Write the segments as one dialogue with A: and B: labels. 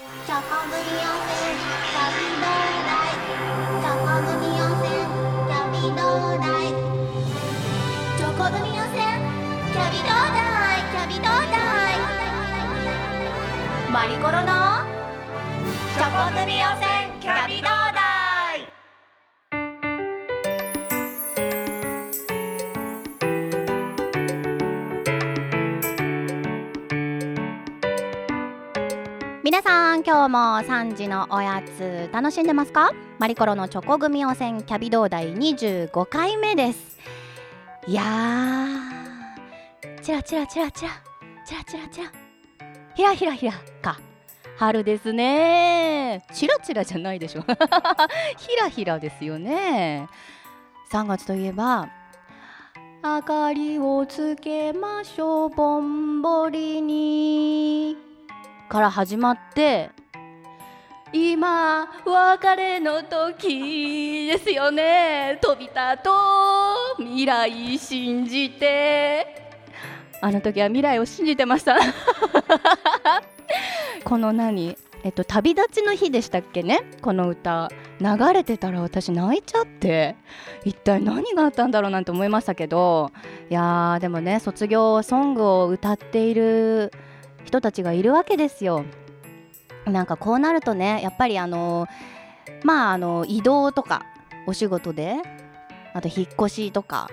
A: チョコグミ温泉キャビどうだいチョコグミ温泉キャビドーダイチョコグミ温泉キャビどうだいキャビドーダイマリコロのチョコグミ温泉キャビドーダイ。皆さん今日も3時のおやつ楽しんでますか？マリコロのチョコ組汚染キャビ同大25回目です。いやーチラチラチラチラチラチラチラ。ひらひらひらか。春ですね。チラチラじゃないでしょ。ひらひらですよね。3月といえば明かりをつけましょうぼんぼりに。から始まって今別れの時ですよね。飛びたと未来信じて。あの時は未来を信じてました。この何？えっと旅立ちの日でしたっけね？この歌。流れてたら私泣いちゃって。一体何があったんだろうなんて思いましたけど。いやーでもね卒業ソングを歌っている人たちがいるわけですよ。なんかこうなるとねやっぱりあのまああの移動とかお仕事であと引っ越しとか、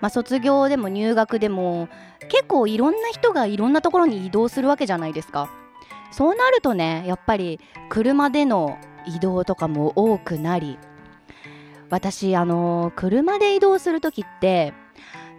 A: まあ、卒業でも入学でも結構いろんな人がいろんなところに移動するわけじゃないですか。そうなるとねやっぱり車での移動とかも多くなり私あの車で移動する時って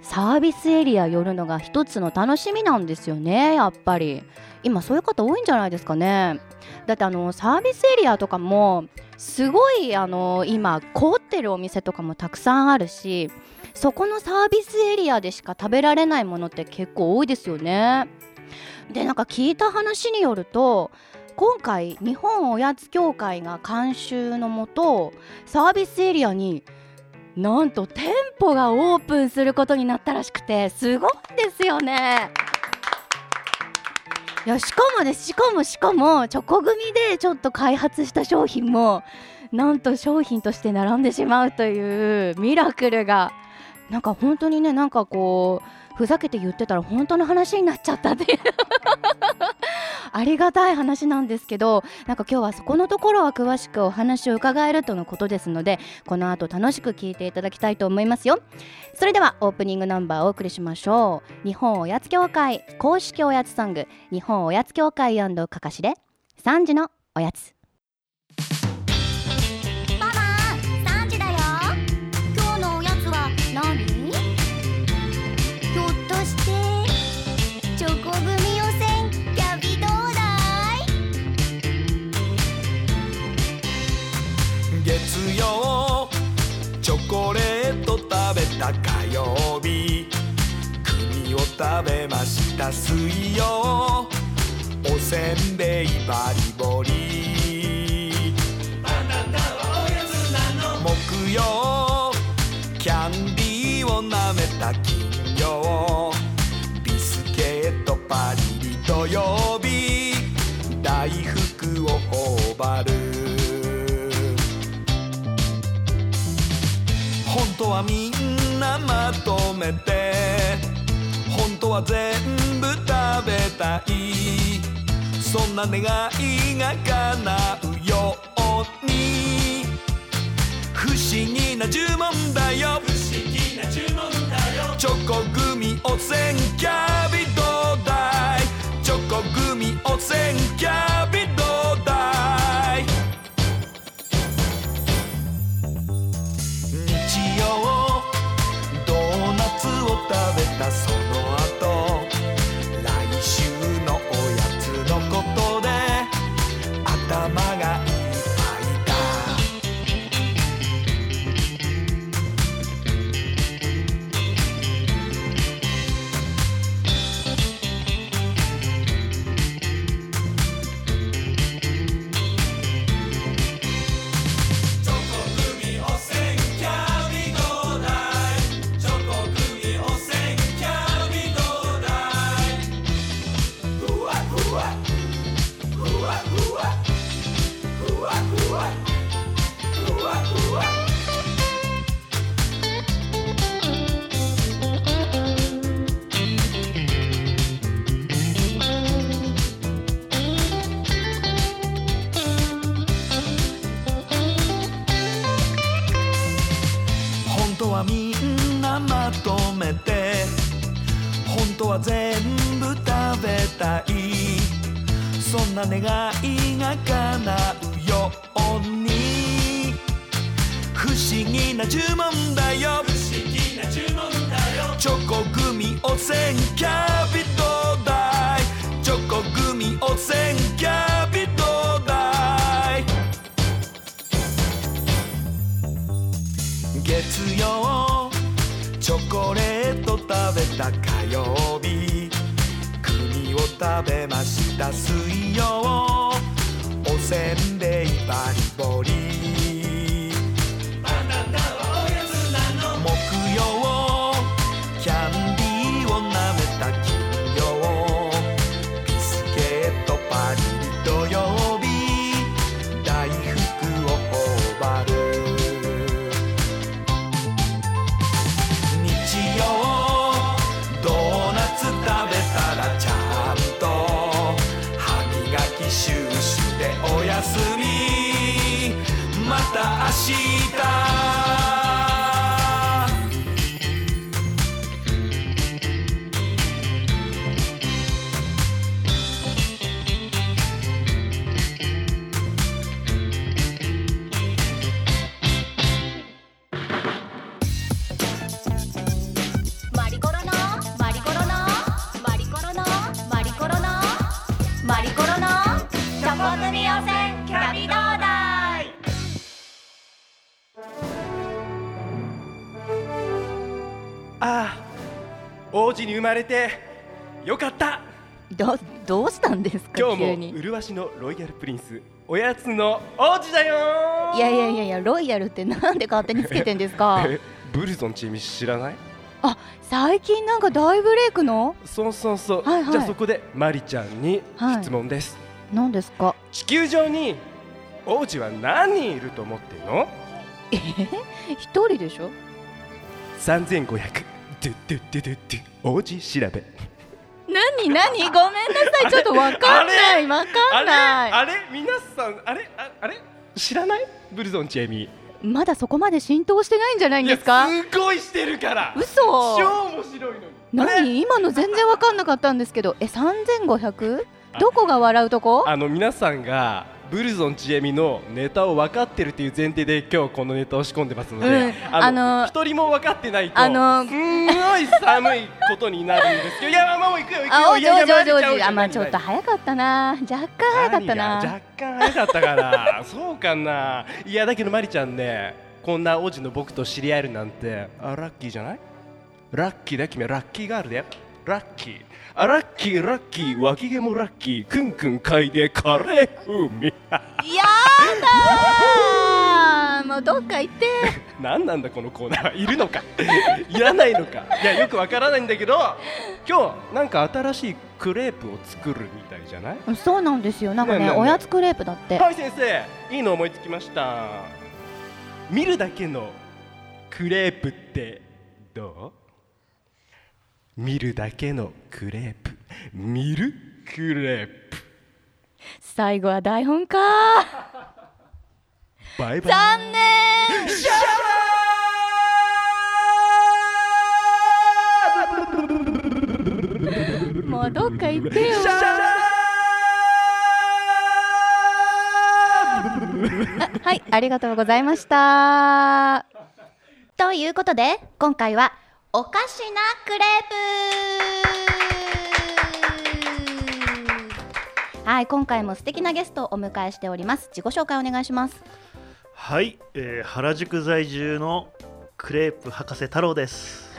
A: サービスエリア寄るのが一つの楽しみなんですよねやっぱり。今そういう方多いんじゃないですかね。だってあのサービスエリアとかもすごいあの今凍ってるお店とかもたくさんあるしそこのサービスエリアでしか食べられないものって結構多いですよね。でなんか聞いた話によると今回日本おやつ協会が監修のもとサービスエリアになんと店舗がオープンすることになったらしくてすごいですよね。いやしかもねしかもしかもチョコ組でちょっと開発した商品もなんと商品として並んでしまうというミラクルがなんか本当にねなんかこうふざけて言ってたら本当の話になっちゃったっていうありがたい話なんですけどなんか今日はそこのところは詳しくお話を伺えるとのことですのでこの後楽しく聞いていただきたいと思いますよ。それではオープニングナンバーをお送りしましょう。日本おやつ協会公式おやつソング日本おやつ協会かかしで3時のおやつ。チョコ
B: レート食べた火曜日。栗を食べました水曜。おせんべいバリボリ。木曜。キャンディーを舐めた金曜。ビスケットパリリ土曜日。大福を頬張る。当はみんなまとめて本当は全部食べたい。そんな願いが叶うように。不思議な呪文だよ。不思議な呪文だよ。チョコグミ汚染キャビどうだい。チョコグミ汚染キャビどうだいいが叶うように。不思議な呪文だよ。不思議な呪文だよ。チョコグミ汚染キャビトダイチョコグミ汚染キャビトダイ月曜チョコレート食べた火曜食べました。水曜おせんべいバリボリま
C: れてよかった。
A: どどうしたんですか
C: 今日も麗しのロイヤルプリンスおやつの王子だよ
A: いやいやいやいやロイヤルってなんで勝手につけてんですか？
C: えブルゾンチーム知らない？
A: あ最近なんか大ブレイクの？
C: そうそうそう、
A: はいはい。
C: じゃあそこでマリちゃんに
A: はい。
C: 質問です、
A: 何ですか？
C: 地球上に王子は何人いると思ってるの？
A: え？一人でしょ
C: ？3500ドゥドゥドゥドゥドゥ王子調べ。
A: 何何？ごめんなさい。ちょっとわかんない。わかんない。
C: あれ？皆さんあれ？ああれ？知らない？ブルゾンチェミ。
A: まだそこまで浸透してないんじゃないんですか？
C: すごいしてるから。
A: 嘘。
C: 超面白いのに。
A: 何？今の全然わかんなかったんですけど。え 3500? どこが笑うとこ？
C: あの皆さんがブルゾンちえみのネタを分かってるっていう前提で今日このネタを仕込んでますので、
A: うん。あの
C: 一人も分かってないと
A: あの
C: すんごい寒いことになるんですけど いやまあもう行くよ行く
A: あ
C: よいやいや
A: お上手
C: マリちゃん
A: 上。手あまあちょっと早かったな。若干早かったな。
C: 若干早かったから。そうかな。いやだけどマリちゃんねこんな王子の僕と知り合えるなんてあラッキーじゃない？ラッキーだ君は。ラッキーガールだよ。ラッキーあラッキーラッキー脇毛もラッキーくんくん嗅いでカレー風味
A: やだーもうどっか行って
C: 何なんだこのコーナーいるのかいらないのかいやよくわからないんだけど今日なんか新しいクレープを作るみたいじゃない
A: そうなんですよなんかね
C: ね
A: おやつクレープだって
C: はい先生いいの思いつきました見るだけのクレープってどう見るだけのクレープ。見るクレープ。
A: 最後は台本か。
C: バイバイ。
A: 残念。
C: シャ
A: もうどっか行ってよ。
C: シャラ
A: はい、ありがとうございました。ということで、今回はおかしなクレープ。はい、今回も素敵なゲストをお迎えしております。自己紹介お願いします。
D: はい、えー原宿在住のクレープ博士太郎です。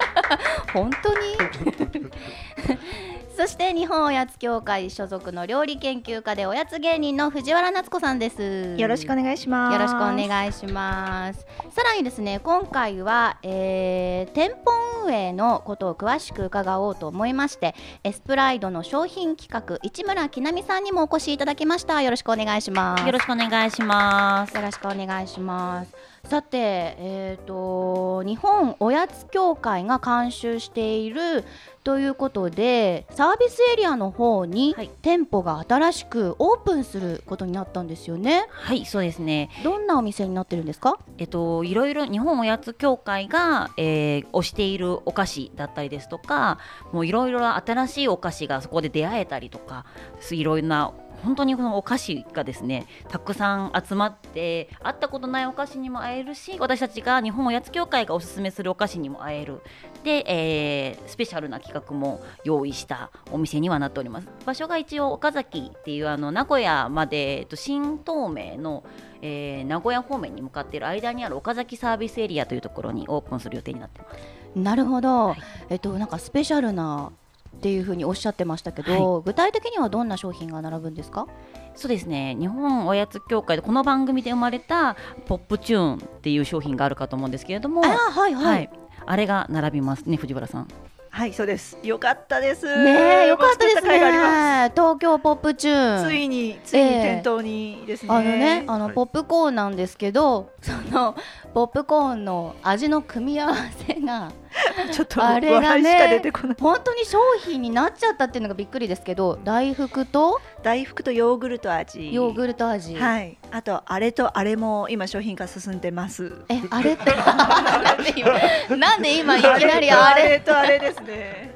A: 本当に？そして日本おやつ協会所属の料理研究家でおやつ芸人の藤原夏子さんです
E: よろしくお願いします。
A: よろしくお願いします。さらにですね、今回は、えー店舗運営のことを詳しく伺おうと思いまして、エスプライドの商品企画市村きなみさんにもお越しいただきました。よろしくお願いします。
E: よろしくお願いします。
A: よろしくお願いします。さて、えー、と日本おやつ協会が監修しているということでサービスエリアの方に
E: はい。
A: 店舗が新しくオープンすることになったんですよね。
E: はいそうですね。
A: どんなお店になってるんですか？
E: えっと、いろいろ日本おやつ協会が、えー推しているお菓子だったりですとかもういろいろ新しいお菓子がそこで出会えたりとかすいろいろな本当にこのお菓子がですねたくさん集まって会ったことないお菓子にも会えるし私たちが日本おやつ協会がおすすめするお菓子にも会える。で、えースペシャルな企画も用意したお店にはなっております。場所が一応岡崎っていうあの名古屋まで、えっと、新東名のえー名古屋方面に向かっている間にある岡崎サービスエリアというところにオープンする予定になってます。
A: なるほど、
E: はい
A: えっとなんかスペシャルなっていうふうにおっしゃってましたけど、具体的にはどんな商品が並ぶんですか？
E: そうですね。日本おやつ協会でこの番組で生まれたポップチューンっていう商品があるかと思うんですけれども、
A: あはいはい、
E: はい、あれが並びますね藤原さん。
F: はい、そうです。よかったです。
A: ねえよかったですね。東京ポップチューン。
F: すついに、ついに店頭にですね。
A: あのね、あの、
D: はい。
A: ポップコーンなんですけど、そのポップコーンの味の組み合わせが
F: ちょっと
A: あれが
F: 笑いしか出
A: ね
F: てこない。
A: 本当に商品になっちゃったっていうのがびっくりですけど、大福と？
F: 大福とヨーグルト味。
A: ヨーグルト味。
F: はい。あとあれとあれも今商品化進んでます。
A: え、あれ？っ てなんで今なんで今いきなりあ
F: あ
A: れ
F: れとあれですね。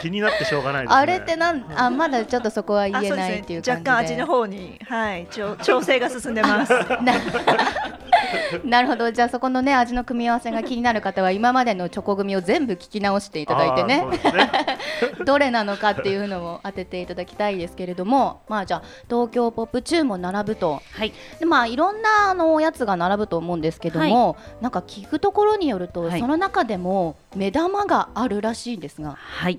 D: 気になってしょうがないですね。
A: あれってなんあまだちょっとそこは言えないっていう感じで。
F: ですね。若干味の方にはい調調整が進んでます。
A: な なるほど。じゃあそこのね味の組み合わせが気になる方は今までのチョコ組を全部聞き直していただいてね。
D: ね。
A: どれなのかっていうのを当てていただきたいですけれどもまあじゃあ東京ポップチューンも並ぶと。
E: はい、
A: でまあいろんなあのおやつが並ぶと思うんですけども、なんか聞くところによると、
E: はい。
A: その中でも目玉があるらしいんですが。
E: はい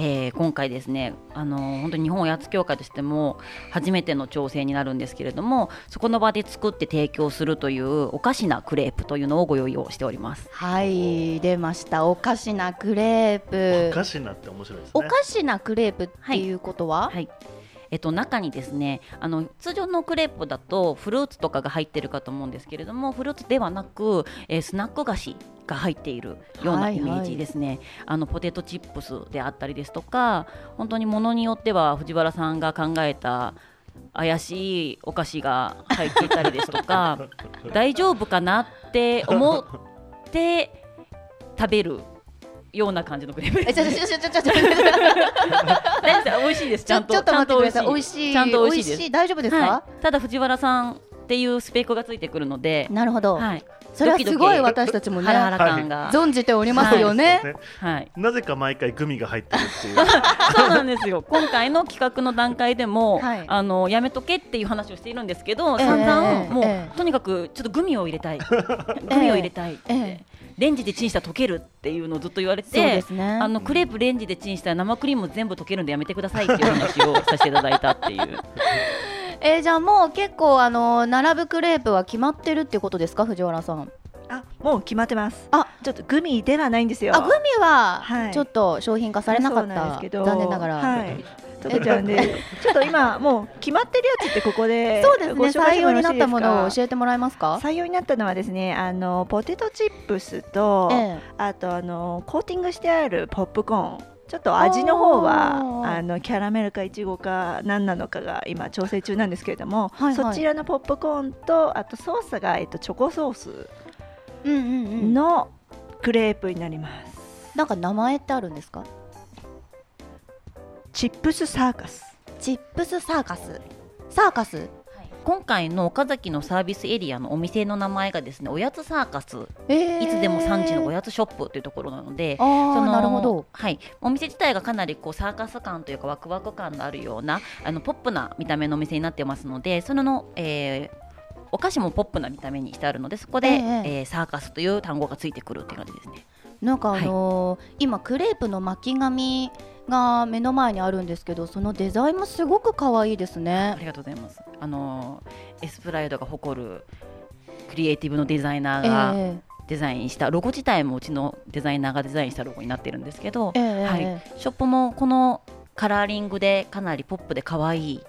E: えー今回ですね、あのー本当に日本おやつ協会としても初めての挑戦になるんですけれどもそこの場で作って提供するというおかしなクレープというのをご用意をしております。
A: はい出ました。おかしなクレープ。
D: おかしなって面白いですね。
A: おかしなクレープっていうことは、
E: はいえっと、中にですねあの通常のクレープだとフルーツとかが入ってるかと思うんですけれどもフルーツではなく、えースナック菓子が入っているよう
A: は
E: ない。イメージですね、あのポテトチップスであったりですとか本当にものによっては藤原さんが考えた怪しいお菓子が入っていたりですとか 大丈夫かなって思って食べるような感じのクレープ
A: えちょちょちょちょちょちょ。
E: 美味しいです。ちゃんと
A: ちょっと待ってくだ美味しい。
E: ちゃんと美味しいです。
A: 大丈夫ですか、
E: はい、ただ藤原さんっていうスペックがついてくるので、
A: なるほど、
E: はい、
A: それはすごい私たちもね
E: ハラハラ感が、
A: 存じておりますよね。
E: はい、
D: なぜか毎回グミが入ってるっていう。
E: そうなんですよ。今回の企画の段階でも、
A: はい。
E: あのやめとけっていう話をしているんですけど、
A: ええ。
E: 散々もう、
A: ええ。
E: とにかくちょっとグミを入れたい。グミを入れたいって、
A: ええ
E: レンジでチンしたら溶けるっていうのをずっと言われ
A: そう
E: て
A: ですね。
E: あのクレープレンジでチンしたら生クリーム全部溶けるんでやめてくださいっていう話をさせていただいたっていう
A: えーじゃあもう結構あの並ぶクレープは決まってるってことですか藤原さん。
F: あもう決まってます。
A: あ
F: ちょっとグミではないんですよ。
A: あグミは
F: はい
A: ちょっと商品化されなかった、
F: なんですけど
A: 残念ながら。
F: はい。ちゃんで、ちょっと今もう決まってるやつってここで
A: そうですね採用になったものを教えてもらえますか？
F: 採用になったのはですね、あのポテトチップスと、
A: え
F: あとあのコーティングしてあるポップコーン。ちょっと味の方は
A: あ
F: のキャラメルかイチゴか何なのかが今調整中なんですけれども、
A: はいはい
F: そちらのポップコーンとあとソースがえっとチョコソース。のクレープになります。
A: なんか名前ってあるんですか？
F: チップスサーカス。
A: チップスサーカス？サーカス？
E: 今回の岡崎のサービスエリアのお店の名前がですねおやつサーカス
A: えー
E: いつでも3時のおやつショップというところなので、
A: ああ
E: その
A: なるほど。
E: はい、お店自体がかなりこうサーカス感というかワクワク感のあるようなあのポップな見た目のお店になってますのでそれの、えーお菓子もポップな見た目にしてあるのでそこで、
A: え
E: え
A: え
E: ーサーカスという単語がついてくるっていう感じですね。
A: なんかあのー今クレープの巻き紙が目の前にあるんですけどそのデザインもすごく可愛いです
E: あ
A: ね
E: りがとうございます。あのーエスプライドが誇るクリエイティブのデザイナーが
A: え
E: デザインしたロゴ自体もうちのデザイナーがデザインしたロゴになってるんですけど、
A: えええ。
E: はい、ショップもこのカラーリングでかなりポップで可愛い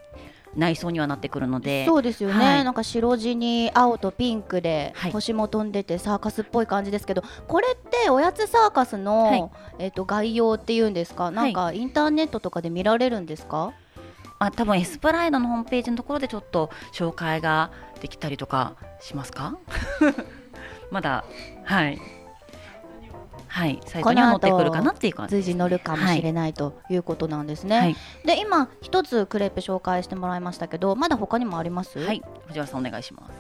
E: 内装にはなってくるので
A: そうですよね、
E: はい。
A: なんか白地に青とピンクで
E: はい。
A: 星も飛んでてサーカスっぽい感じですけどこれっておやつサーカスの、
E: はい。
A: えっと概要っていうんですか？なんかインターネットとかで見られるんですか、
E: あ多分エスプライドのホームページのところでちょっと紹介ができたりとかしますか？まだはいはい。サイトにってくるかなっていう感じ
A: 随時乗るかもしれない、ということなんですね、
E: はい、
A: で今一つクレープ紹介してもらいましたけどまだ他にもあります？
E: はい、藤原さんお願いします。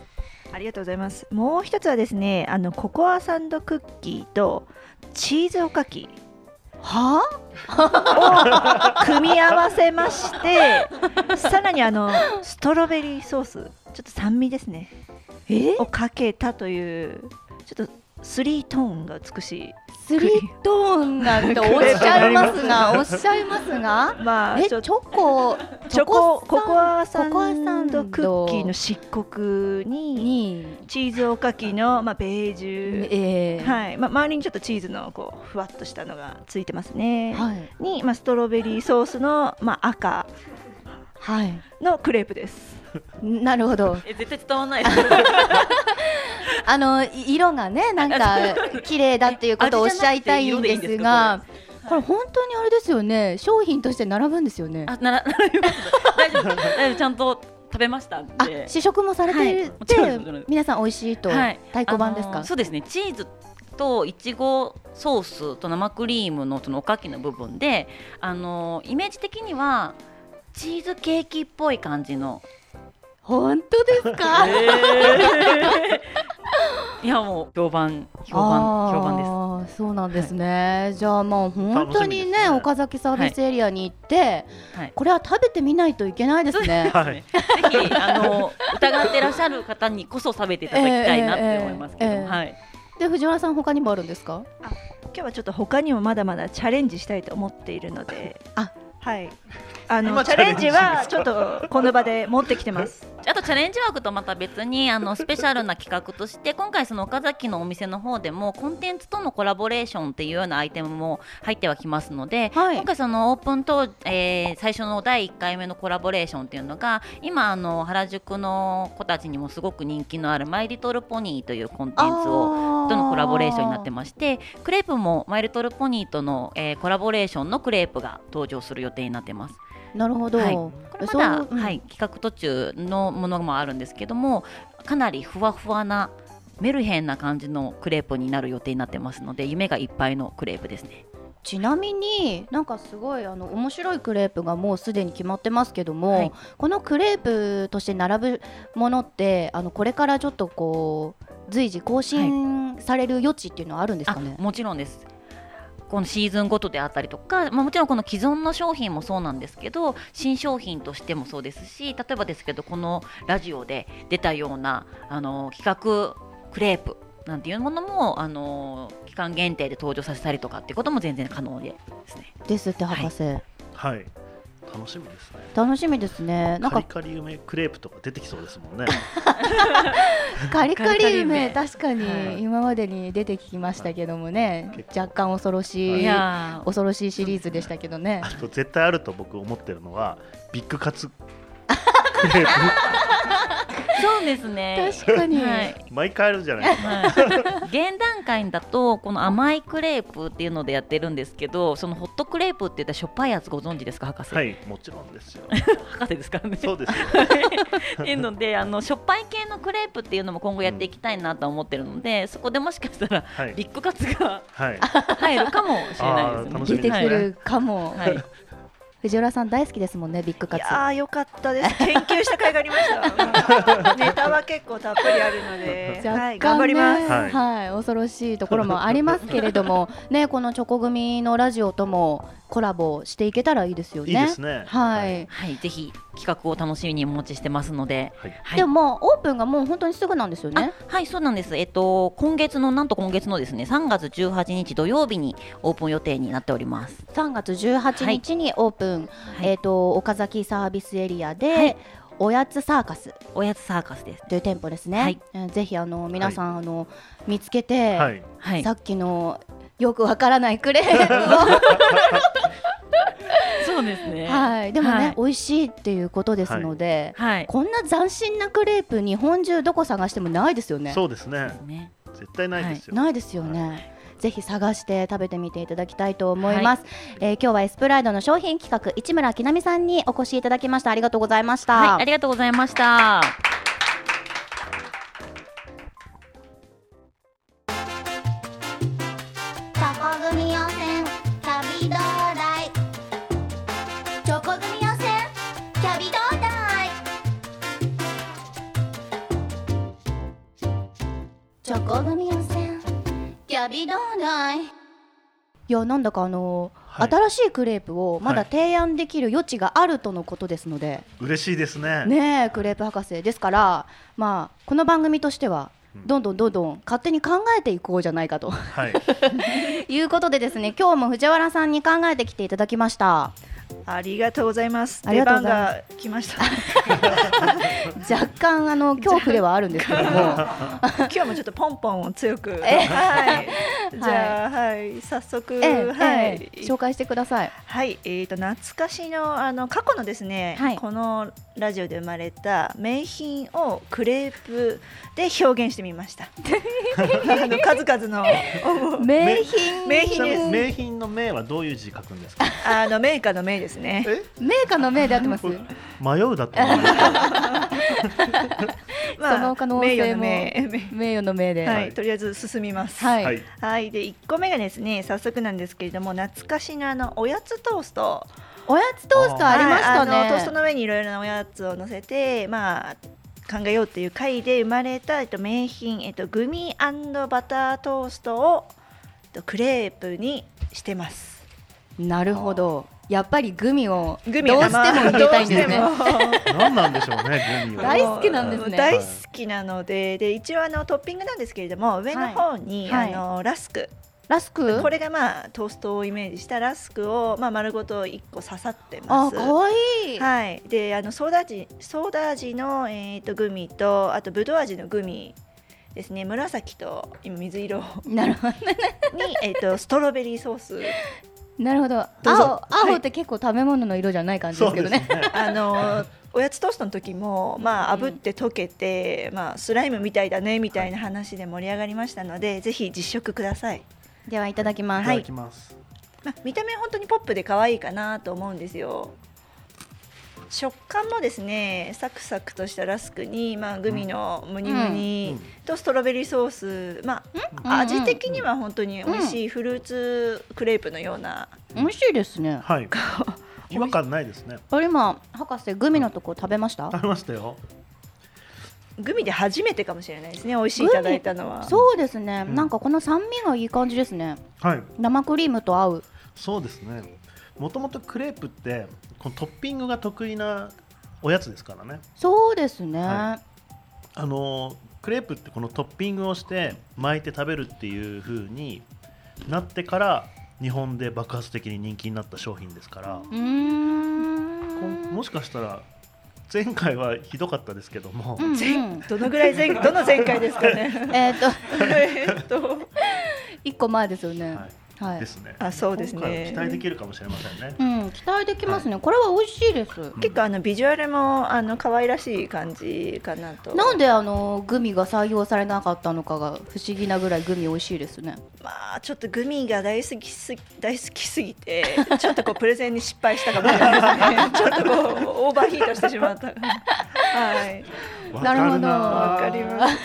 F: ありがとうございます。もう一つはですね、あのココアサンドクッキーとチーズおかき。
A: は
F: を組み合わせまして、さらにあのストロベリーソース、ちょっと酸味ですね、
A: え？
F: をかけたというちょっとスリートーンが美しい。
A: スリートーンなんておっしゃいますが おっしゃいますが えチ
F: まあちょ
A: ョコ
F: チョコココアサ
A: ココアサンド
F: クッキーの漆黒に
A: に
F: チーズおかきのまあベージュ。
A: えー
F: はい、まあ、周りにちょっとチーズのこうふわっとしたのがついてますね。
A: はい
F: に、まあ、ストロベリーソースの、まあ、赤
A: はい
F: のクレープです。
A: なるほど。
E: え絶対伝わらない。
A: あのい色がねなんか綺麗だっていうことをおっしゃいたいんですがこれ本当にあれですよね。商品として並ぶんですよね。
E: あなら なら大丈夫。大丈夫。ちゃんと食べました
A: 試食もされていて
E: です。
A: 皆さん美味しいと
E: はい。
A: 太鼓判ですか？
E: あのーそうですね。チーズといちごソースと生クリームのそのおかきの部分であのーイメージ的にはチーズケーキっぽい感じの
A: 本当ですか？
E: いやもう評判評判評判です。
A: そうなんですね、じゃあもう本当にね
D: ね。
A: 岡崎サービスエリアに行って、
E: はい。
A: これは食べてみないといけないですね。
D: はい。
E: ぜひあの疑ってらっしゃる方にこそ食べていただきたいなって思いますけど、
A: ええええ
E: はい。
A: で藤原さん他にもあるんですか？
F: 今日はちょっと他にもまだまだチャレンジしたいと思っているので、
A: あ
F: はい。あの
D: 今
F: チャレンジ
D: チャレンジ
F: はちょっとこの場で持ってきてます。
E: あとチャレンジ枠とまた別にあのスペシャルな企画として今回その岡崎のお店の方でもコンテンツとのコラボレーションっていうようなアイテムも入ってはきますので、
A: はい
E: 今回そのオープンと、えー最初の第1回目のコラボレーションっていうのが今あの原宿の子たちにもすごく人気のあるマイリトルポニーというコンテンツをとのコラボレーションになってましてクレープもマイリトルポニーとの、えーコラボレーションのクレープが登場する予定になってます。
A: なるほど、
E: はい。これまだ、
A: そううん。
E: はい、企画途中のものもあるんですけどもかなりふわふわなメルヘンな感じのクレープになる予定になってますので夢がいっぱいのクレープですね。
A: ちなみになんかすごいあの面白いクレープがもうすでに決まってますけども、
E: はい。
A: このクレープとして並ぶものってあのこれからちょっとこう随時更新される余地っていうのはあるんです
E: あ
A: かね、
E: もちろんですこのシーズンごとであったりとか、まあ、もちろんこの既存の商品もそうなんですけど新商品としてもそうですし例えばですけどこのラジオで出たようなあの企画クレープなんていうものもあの期間限定で登場させたりとかっていうことも全然可能ですね。
A: ですって博士、
D: はい。楽しみですね。
A: 楽しみですねなん
D: カリ
A: か
D: カリ梅クレープとか出てきそうですもんね。
A: カリカリ
E: カリカリ
A: 梅
E: 梅
A: 確か
E: はい
A: に今までに出てきましたけどもね、
D: 結
A: 若干恐ろしい恐ろしいシリーズでしたけどね
D: あと絶対あると僕思ってるのは ビッグカツクレー
E: そうですね。
A: 確かに
E: はい。
D: プ毎回あるじゃないですか。
E: はい、現段階だとこの甘いクレープっていうのでやってるんですけどそのホットクレープって言ったらしょっぱいやつご存知ですか博士、
D: はい、もちろんですよ。
E: 博士ですか？らね
D: そうですよ。
E: っていうのであのしょっぱい系のクレープっていうのも今後やっていきたいなと思ってるので、そこでもしかしたら
D: はい
E: ビッグカツが
D: はい。
E: 入るかもしれないですね。
D: あー楽しみ
A: 出てくるかも、
E: はい、はい
A: 藤原さん大好きですもんねビッグカツ
F: いやーよかったです。研究した甲斐がありました。ネタは結構たっぷりあるので、はい、頑張ります。
A: はい、
D: はい
A: 恐ろしいところもありますけれどもねこのチョコ組のラジオともコラボしていけたらいいですよね。
D: いいですね。
A: はい、
E: はい、ぜひ企画を楽しみにお持ちしてますので、
D: はい。
E: はい
A: でももうオープンがもう本当にすぐなんですよね。
E: あはいそうなんです、えっと、今月のなんと今月のですね3月18日土曜日にオープン予定になっております。
A: 3月18日にオープン、
E: はい
A: えっ、と岡崎サービスエリアで、
E: はい
A: おやつサーカス
E: おやつサーカスです。
A: という店舗ですね。
E: はい
A: えーぜひあの皆さん、あの見つけて、
D: はい。
E: はい
A: さ、っきのよくわからないクレープを
E: そそうですね。
A: はい、でもね、
E: はい。
A: 美味しいっていうことですので、
E: はい。
A: こんな斬新なクレープ日本中どこ探してもないですよね。
D: そうですね。
E: ね。
D: 絶対ないですよ、
A: ないですよね。ぜひ探して食べてみていただきたいと思います。えー今日はエスプライドの商品企画市村きなみさんにお越しいただきました。ありがとうございました。
E: はい。ありがとうございました
G: 予選キャビどうだい。い
A: やなんだかあのー
D: はい。
A: 新しいクレープをまだ
D: はい。
A: 提案できる余地があるとのことですので、
D: 嬉しいですね。
A: ねえクレープ博士。ですからまあこの番組としては
D: うん。
A: どんどんどんどん勝手に考えていこうじゃないかと。
D: はい。
A: いうことでですね今日も藤原さんに考えてきていただきました
F: ありがとうございます。
A: ありがとう
F: 出番
A: ございます
F: が来ました。
A: 若干あの恐怖ではあるんですけども
F: 今日もちょっとポンポンを強く。
A: え
F: はい。じゃあ、はい、早速、
A: ええ
F: はい。
A: ええ。紹介してください。
F: はい、えー、と懐かしのあの過去のですね、
A: はい。
F: このラジオで生まれた名品をクレープで表現してみました。あの数々の
A: 名品。
F: 名品。
D: 名品の名はどういう字書くんですか？
F: あの名家の名ですね。
D: え？
A: 名家の名であってます？
D: 迷うだと思う。んですけど
F: まあ
A: その可能性も
F: 名誉の名。
A: 名誉の名で。
F: は、
A: はい
F: とりあえず進みます。
A: はい、
D: はい
F: はい、で1個目がですね早速なんですけれども懐かしのあのおやつトースト。
A: おやつトーストありましたね、
F: トーストの上にいろいろなおやつを乗せてまあ考えようっていう回で生まれた、えっと、名品、えっと、グミバタートーストを、えっと、クレープにしてます。
A: なるほどやっぱりグミをどう
F: グミ
A: しても入れたいんですね。
F: どうしても。
D: 何なんでしょうねグミは
A: 大好きなんですね。
F: 大好きなのでで一応あのトッピングなんですけれども上の方に、
A: はい。
F: あのラスク。
A: ラスク？
F: これがまあトーストをイメージしたラスクを、まあ、丸ごと1個刺さってます。
A: あ可愛い。い
F: はい、であのソーダ味ソーダ味の、えー、とグミとあとぶどう味のグミですね。紫と今水色。に、
A: なるほど
F: えー、とストロベリーソース
A: なるほど。青
F: はい。
A: 青って結構食べ物の色じゃない感じですけどね。
D: ね。
F: あのおやつトーストの時も、まあ炙って溶けて、まあ、スライムみたいだねみたいな話で盛り上がりましたので、ぜひ実食ください、
A: ではいただきます、
D: い。ただきます、
F: まあ、見た目本当にポップで可愛いかなと思うんですよ食感もですねサクサクとしたラスクに、まあ、グミのムニムニ
D: うん。
F: とストロベリーソース、ま
A: うん。
F: あ、味的には本当に美味しいフルーツクレープのような、
A: 美味しいですね。
D: はい。違和感ないですね。
A: これ今博士グミのとこ食べました？
D: 食べましたよ。
F: グミで初めてかもしれないですね。美味しいいただいたのは。
A: そうですね、
D: うん。
A: なんかこの酸味がいい感じですね。
D: はい。
A: 生クリームと合う。
D: そうですねもともとクレープってこのトッピングが得意なおやつですからね。
A: そうですね、
D: はあのクレープってこのトッピングをして巻いて食べるっていう風になってから日本で爆発的に人気になった商品ですから、
A: うーん。
D: こもしかしたら前回はひどかったですけども、
A: うんうん。
F: 前どのぐらい前 どの前回ですかね。
A: えっと。
F: えーっと。
A: 一個前ですよね。
D: はい
A: はい、
D: ですね。
F: あそうですね。
D: 期待できるかもしれませんね。
A: うん期待できますね、これは美味しいです。
F: 結構あのビジュアルもあの可愛らしい感じかなと。
A: なんであのグミが採用されなかったのかが不思議なぐらいグミ美味しいですね。
F: まあちょっとグミが大好きすぎ 大好きすぎてちょっとこうプレゼンに失敗したかもしれないですね。ちょっとこうオーバーヒートしてしまった。はい
A: なるほど。
F: わかります。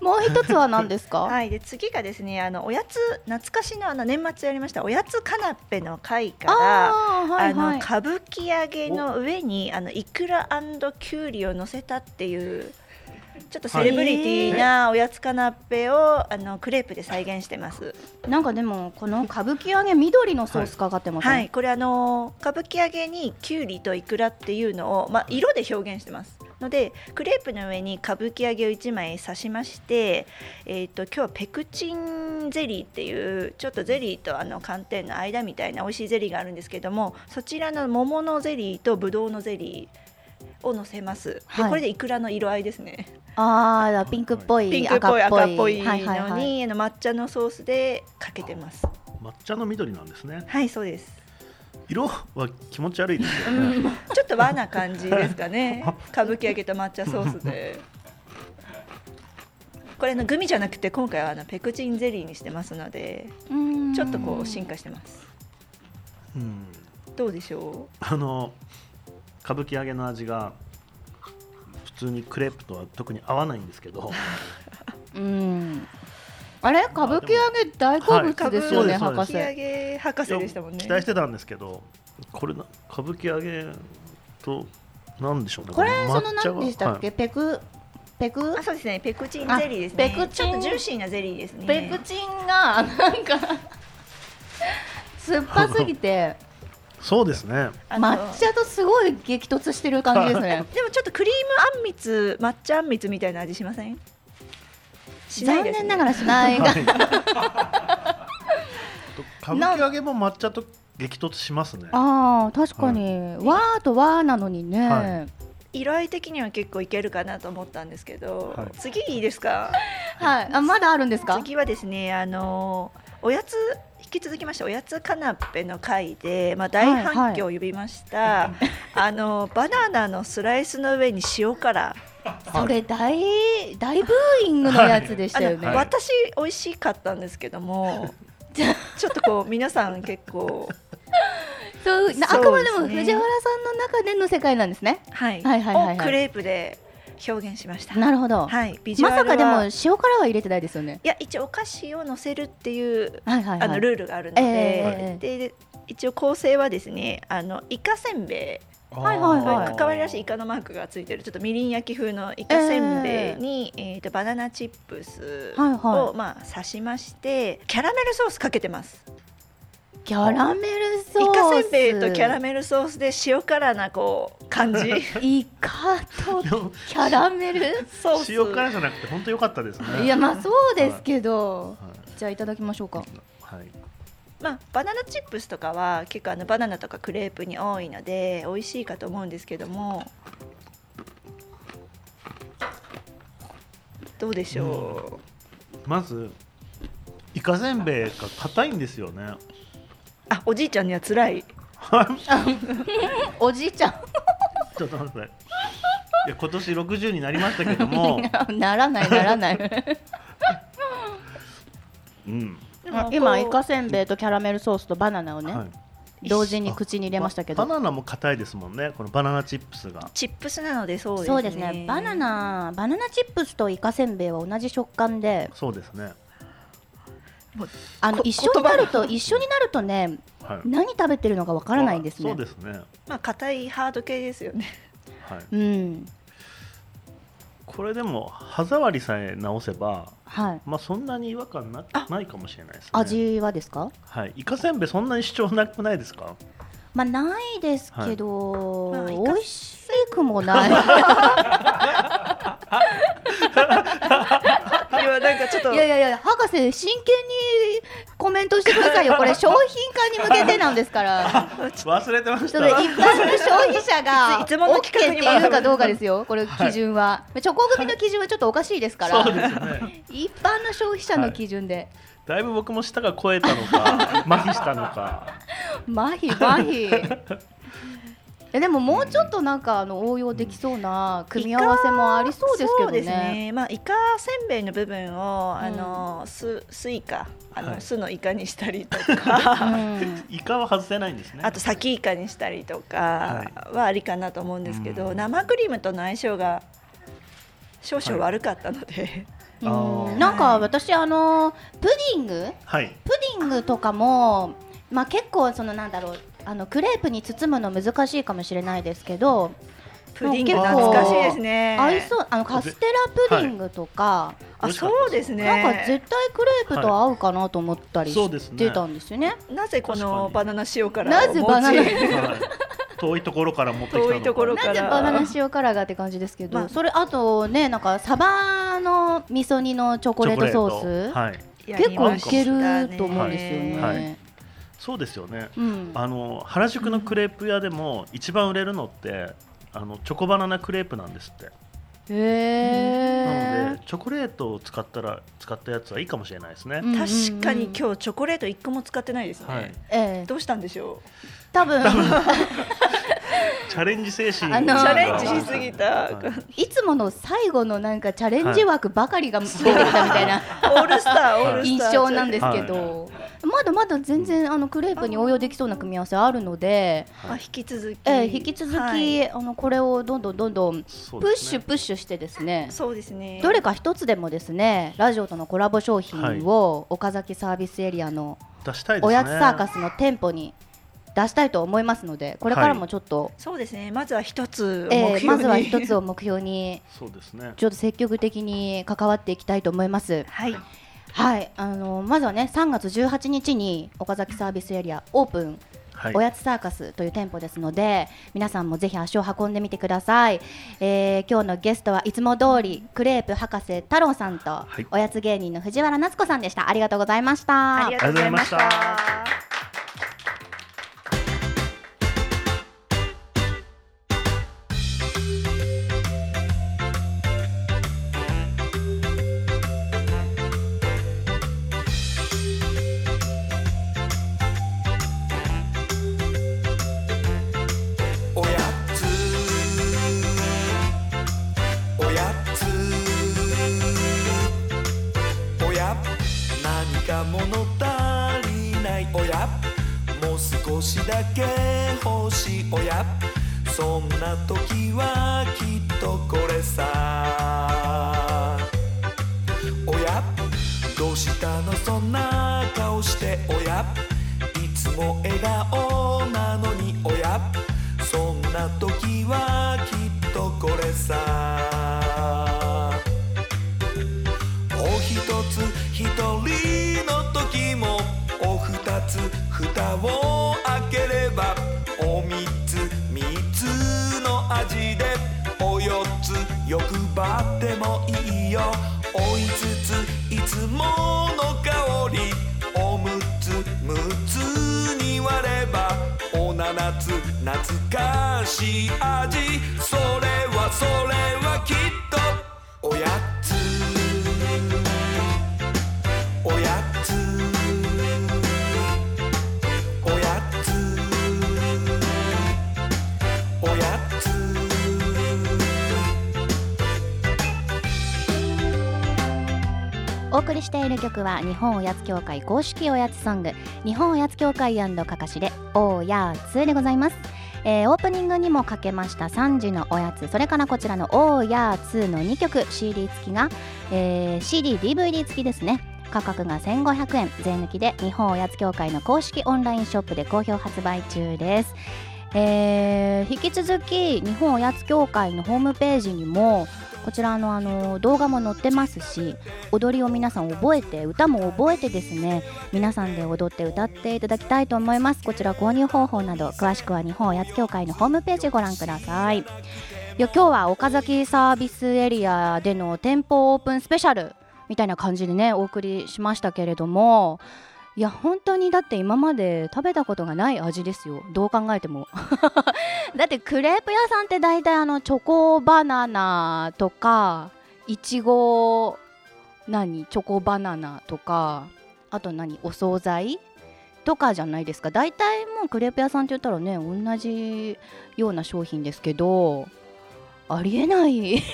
A: もう一つは何ですか、
F: はい。で次がですねあのおやつ懐かしのあの年末やりましたおやつカナッペの回から
A: あーはいはい。
F: あの歌舞伎揚げの上にあのイクラきゅうりを乗せたっていうちょっとセレブリティなおやつカナッペをあのクレープで再現してます。
A: なんかでもこの歌舞伎揚げ緑のソースかかってますね、
F: はい、これあの歌舞伎揚げにきゅうりとイクラっていうのをまあ色で表現してます。のでクレープの上に歌舞伎揚げを1枚刺しまして、えー、と今日はペクチンゼリーっていうちょっとゼリーとあの寒天の間みたいな美味しいゼリーがあるんですけどもそちらの桃のゼリーとブドウのゼリーを乗せます。で
A: はい
F: これでイクラの色合いですね。
A: ああピンクっぽい
F: ピンクっぽい赤っぽい
A: はいはいはい
F: のにあの抹茶のソースでかけてます。
D: 抹茶の緑なんですね
F: はいそうです。
D: 色は気持ち悪いですけどね、
F: ちょっと和な感じですかね。歌舞伎揚げと抹茶ソースで。これのグミじゃなくて今回はあのペクチンゼリーにしてますので
A: うん。
F: ちょっとこう進化してます。
D: うん、
F: どうでしょ
D: あの歌舞伎揚げの味が普通にクレープとは特に合わないんですけど。
A: うん。あれ？歌舞伎揚げ大好物ですよね、
D: はい。
A: 博士
F: げ博士でしたもんね。
D: 期待してたんですけどこれな歌舞伎揚げとなんでしょうね
A: これその何でしたっけ、
D: はい。
A: ペクペク？
F: あそうですね。ペクチンゼリーですね。
A: あペクチン。
F: ちょっとジューシーなゼリーですね。
A: ペクチンがなんか酸っぱすぎて。
D: そうですね。
A: 抹茶とすごい激突してる感じですね。
F: でもちょっとクリームあんみつ抹茶あんみつみたいな味しません？しないです、ね、
A: 残念ながらしない。が
D: 歌舞伎揚げも抹茶と激突しますね。
A: あー確かに、わーとわーなのにね、
D: は
F: 色合い的には結構いけるかなと思ったんですけど、
D: はい。
F: 次いいですか？
A: はい、あまだあるんですか？
F: 次はですねあのおやつ引き続きましておやつカナッペの回で、まあ、大反響を呼びました、あのバナナのスライスの上に塩辛。
A: それ大大ブーイングのやつでしたよね、
F: あの、私美味しかったんですけどもちょっとこう皆さん結構
A: そうあくまでも藤原さんの中での世界なんですね。
F: はい、
A: はいはいはいはい。
F: をクレープで表現しました。
A: なるほど、
F: はい、ビジュアルは
A: まさかでも塩辛は入れてないですよね。
F: いや一応お菓子を乗せるっていう、
A: はいはいはい。
F: あのルールがあるので,、
A: え
F: で一応構成はですねあのイカせんべい
A: はいはいはい。
F: 可愛らしいイカのマークがついてるちょっとみりん焼き風のイカせんべいに、えー。とバナナチップスを、
A: はいはい。
F: まあ刺しましてキャラメルソースかけてます。
A: キャラメルソース。
F: イカせんべいとキャラメルソースで塩辛なこう感じ。
A: イカと キャラメル
F: ソース。
D: 塩辛じゃなくて本当良かったですね。
A: いやまあそうですけど、
D: はい。
A: じゃあいただきましょうか。
D: はい
F: まあ、バナナチップスとかは結構あのバナナとかクレープに多いので美味しいかと思うんですけども。どうでしょ
D: まずイカせんべいが硬いんですよね。
F: う、あおじいちゃんには辛い。
A: おじいちゃん。
D: ちょっと待って。いや今年60になりましたけども、
A: ならないならない。
D: うん
A: 今イカせんべいとキャラメルソースとバナナをね、
D: はい、
A: 同時に口に入れましたけど。
D: バナナも硬いですもんね。このバナナチップスが。
F: チップスなのでそうですね。
A: そうですね。バナナバナナチップスとイカせんべいは同じ食感で。
D: そうですね。
F: こ
A: あの一緒になると一緒になるとね
D: はい。
A: 何食べてるのかわからないんですね。
D: そうですね。
F: まあ硬いハード系ですよね。
D: はい。
A: うん
D: これでも歯触りさえ直せば
A: はい。
D: まあそんなに違和感なないかもしれないですね。
A: 味はですか？
D: はい。イカせんべいそんなに主張なくないですか？
A: まあないですけど、
F: はい。
A: 美味しくもない
F: 今なんかちょっと。
A: いやいやいや博士真剣にコメントしてくださいよ。これ商品化に向けてなんですから。
D: 忘れてまし
A: ちょっと一般の消費者が
F: いつもの
A: OK って
F: 企画に
A: いうかどうかですよこれ基準は、チョコ組の基準はちょっとおかしいですから。一般の消費者の基準で、
D: だいぶ僕も舌が超えたのか麻痺したのか。
A: 麻痺麻痺。いやでももうちょっとなんかあの応用できそうな組み合わせもありそうですけど
F: そうです
A: ね。
F: ねまあイカせんべいの部分を、あのススイカあの、
D: はい。
F: 酢のイカにしたりと
A: う
F: か
A: ん。
D: イカは外せないんですね。
F: あとサキイカにしたりとか
D: は
F: はありかなと思うんですけど、
D: うん。
F: 生クリームとの相性が少々悪かったので、
A: うん。
D: あー。
A: なんか私あのプディング
D: はい。
A: プディングとかもまあ結構そのなんだろうあのクレープに包むの難しいかもしれないですけど
F: プディング
A: 結構
F: 懐かしいですね。
A: 合いそうあのカステラプディングとか、
F: あそう。ですね。
A: なんか絶対クレープと合うかなと思ったりしてたんですよね。
F: なぜこ
D: 確かに。
F: のバナナ塩辛を
A: なぜバナナ？
D: 遠いところから持ってきたのか。
F: 遠いところから。
A: なぜバナナ塩辛がって感じですけど、
F: まあ。
A: それあとねなんかサバの味噌煮のチョコレートソース、
D: はい。
A: 結構いけ
F: ね
A: ると思うんですよね。
D: はいそうですよね。
A: うん、
D: あの原宿のクレープ屋でも一番売れるのってあのチョコバナナクレープなんですって。なので。チョコレートを使ったら使ったやつはいいかもしれないですね、
F: 確かに今日チョコレート一個も使ってないですね。
D: はい。
A: ええ。
F: どうしたんでしょ
A: 多分。
D: チャレンジ精神
A: あの
F: チャレンジしすぎた。
D: はい。
A: いつもの最後のなんかチャレンジ枠ばかりが出てきたみたいな。
F: オールスターオールスター
A: 印象なんですけど、まだまだ全然あのクレープに応用できそうな組み合わせあるので、
F: あ引き続き、
A: えー引き続き、
F: はい。
A: あのこれをどんどんどんどんプッシュプッシュしてですね。
F: そうですね。
A: どれか一つでもですねラジオとのコラボ商品を岡崎サービスエリアのおやつサーカスの店舗に出したいと思いますのでこれからもちょっと、
F: そうですね。まずは一つ
A: えーまずは一つを目標に
D: そうですね。
A: ちょっと積極的に関わっていきたいと思います。
F: はい
A: はい、あのまずはね3月18日に岡崎サービスエリアオープン、
D: はい。
A: おやつサーカスという店舗ですので皆さんもぜひ足を運んでみてください、えー今日のゲストはいつも通りクレープ博士太郎さんと、
D: はい。
A: おやつ芸人の藤原夏子さんでした。ありがとうございました。
F: ありがとうございました
B: しい味。それはそれはきっと。おやつ。おやつ。おやつ。おやつ。
A: お送りしている曲は日本おやつ協会公式おやつソング。日本おやつ協会かかしでおやつでございます、えーオープニングにもかけました3時のおやつそれからこちらのおやつの2曲 CD 付きが、えー CDDVD 付きですね。価格が1500円。税抜きで日本おやつ協会の公式オンラインショップで好評発売中です。えー引き続き日本おやつ協会のホームページにもこちらのあの動画も載ってますし踊りを皆さん覚えて歌も覚えてですね皆さんで踊って歌っていただきたいと思います。こちら購入方法など詳しくは日本おやつ協会のホームページご覧ください。いや今日は岡崎サービスエリアでの店舗オープンスペシャルみたいな感じでねお送りしましたけれどもいや本当にだって今まで食べたことがない味ですよ。どう考えても。だってクレープ屋さんって大体あのチョコバナナとかいちご何？チョコバナナとかあと何？お惣菜とかじゃないですか。大体もうクレープ屋さんって言ったらね同じような商品ですけどありえない。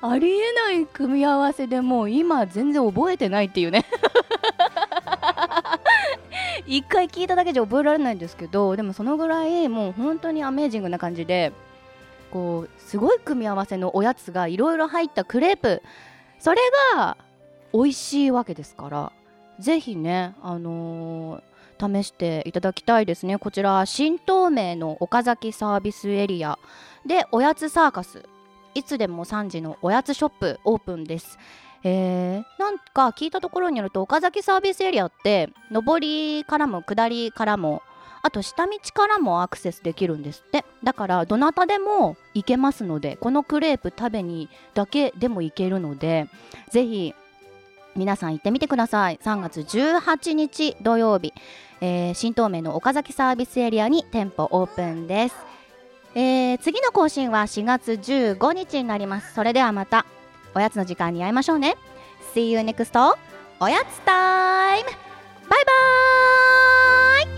A: ありえない組み合わせでもう今全然覚えてないっていうね。一回聞いただけじゃ覚えられないんですけどでもそのぐらいもう本当にアメージングな感じでこうすごい組み合わせのおやつがいろいろ入ったクレープ。それが美味しいわけですからぜひねあのー試していただきたいですね。こちら新東名の岡崎サービスエリアでおやつサーカス。いつでも3時のおやつショップオープンです。えーなんか聞いたところによると岡崎サービスエリアって上りからも下りからもあと下道からもアクセスできるんですって。だからどなたでも行けますのでこのクレープ食べにだけでも行けるのでぜひ皆さん行ってみてください。3月18日土曜日、えー新東名の岡崎サービスエリアに店舗オープンです、えー次の更新は4月15日になります。それではまたおやつの時間に会いましょうね。See you next. おやつタイム。バイバーイ。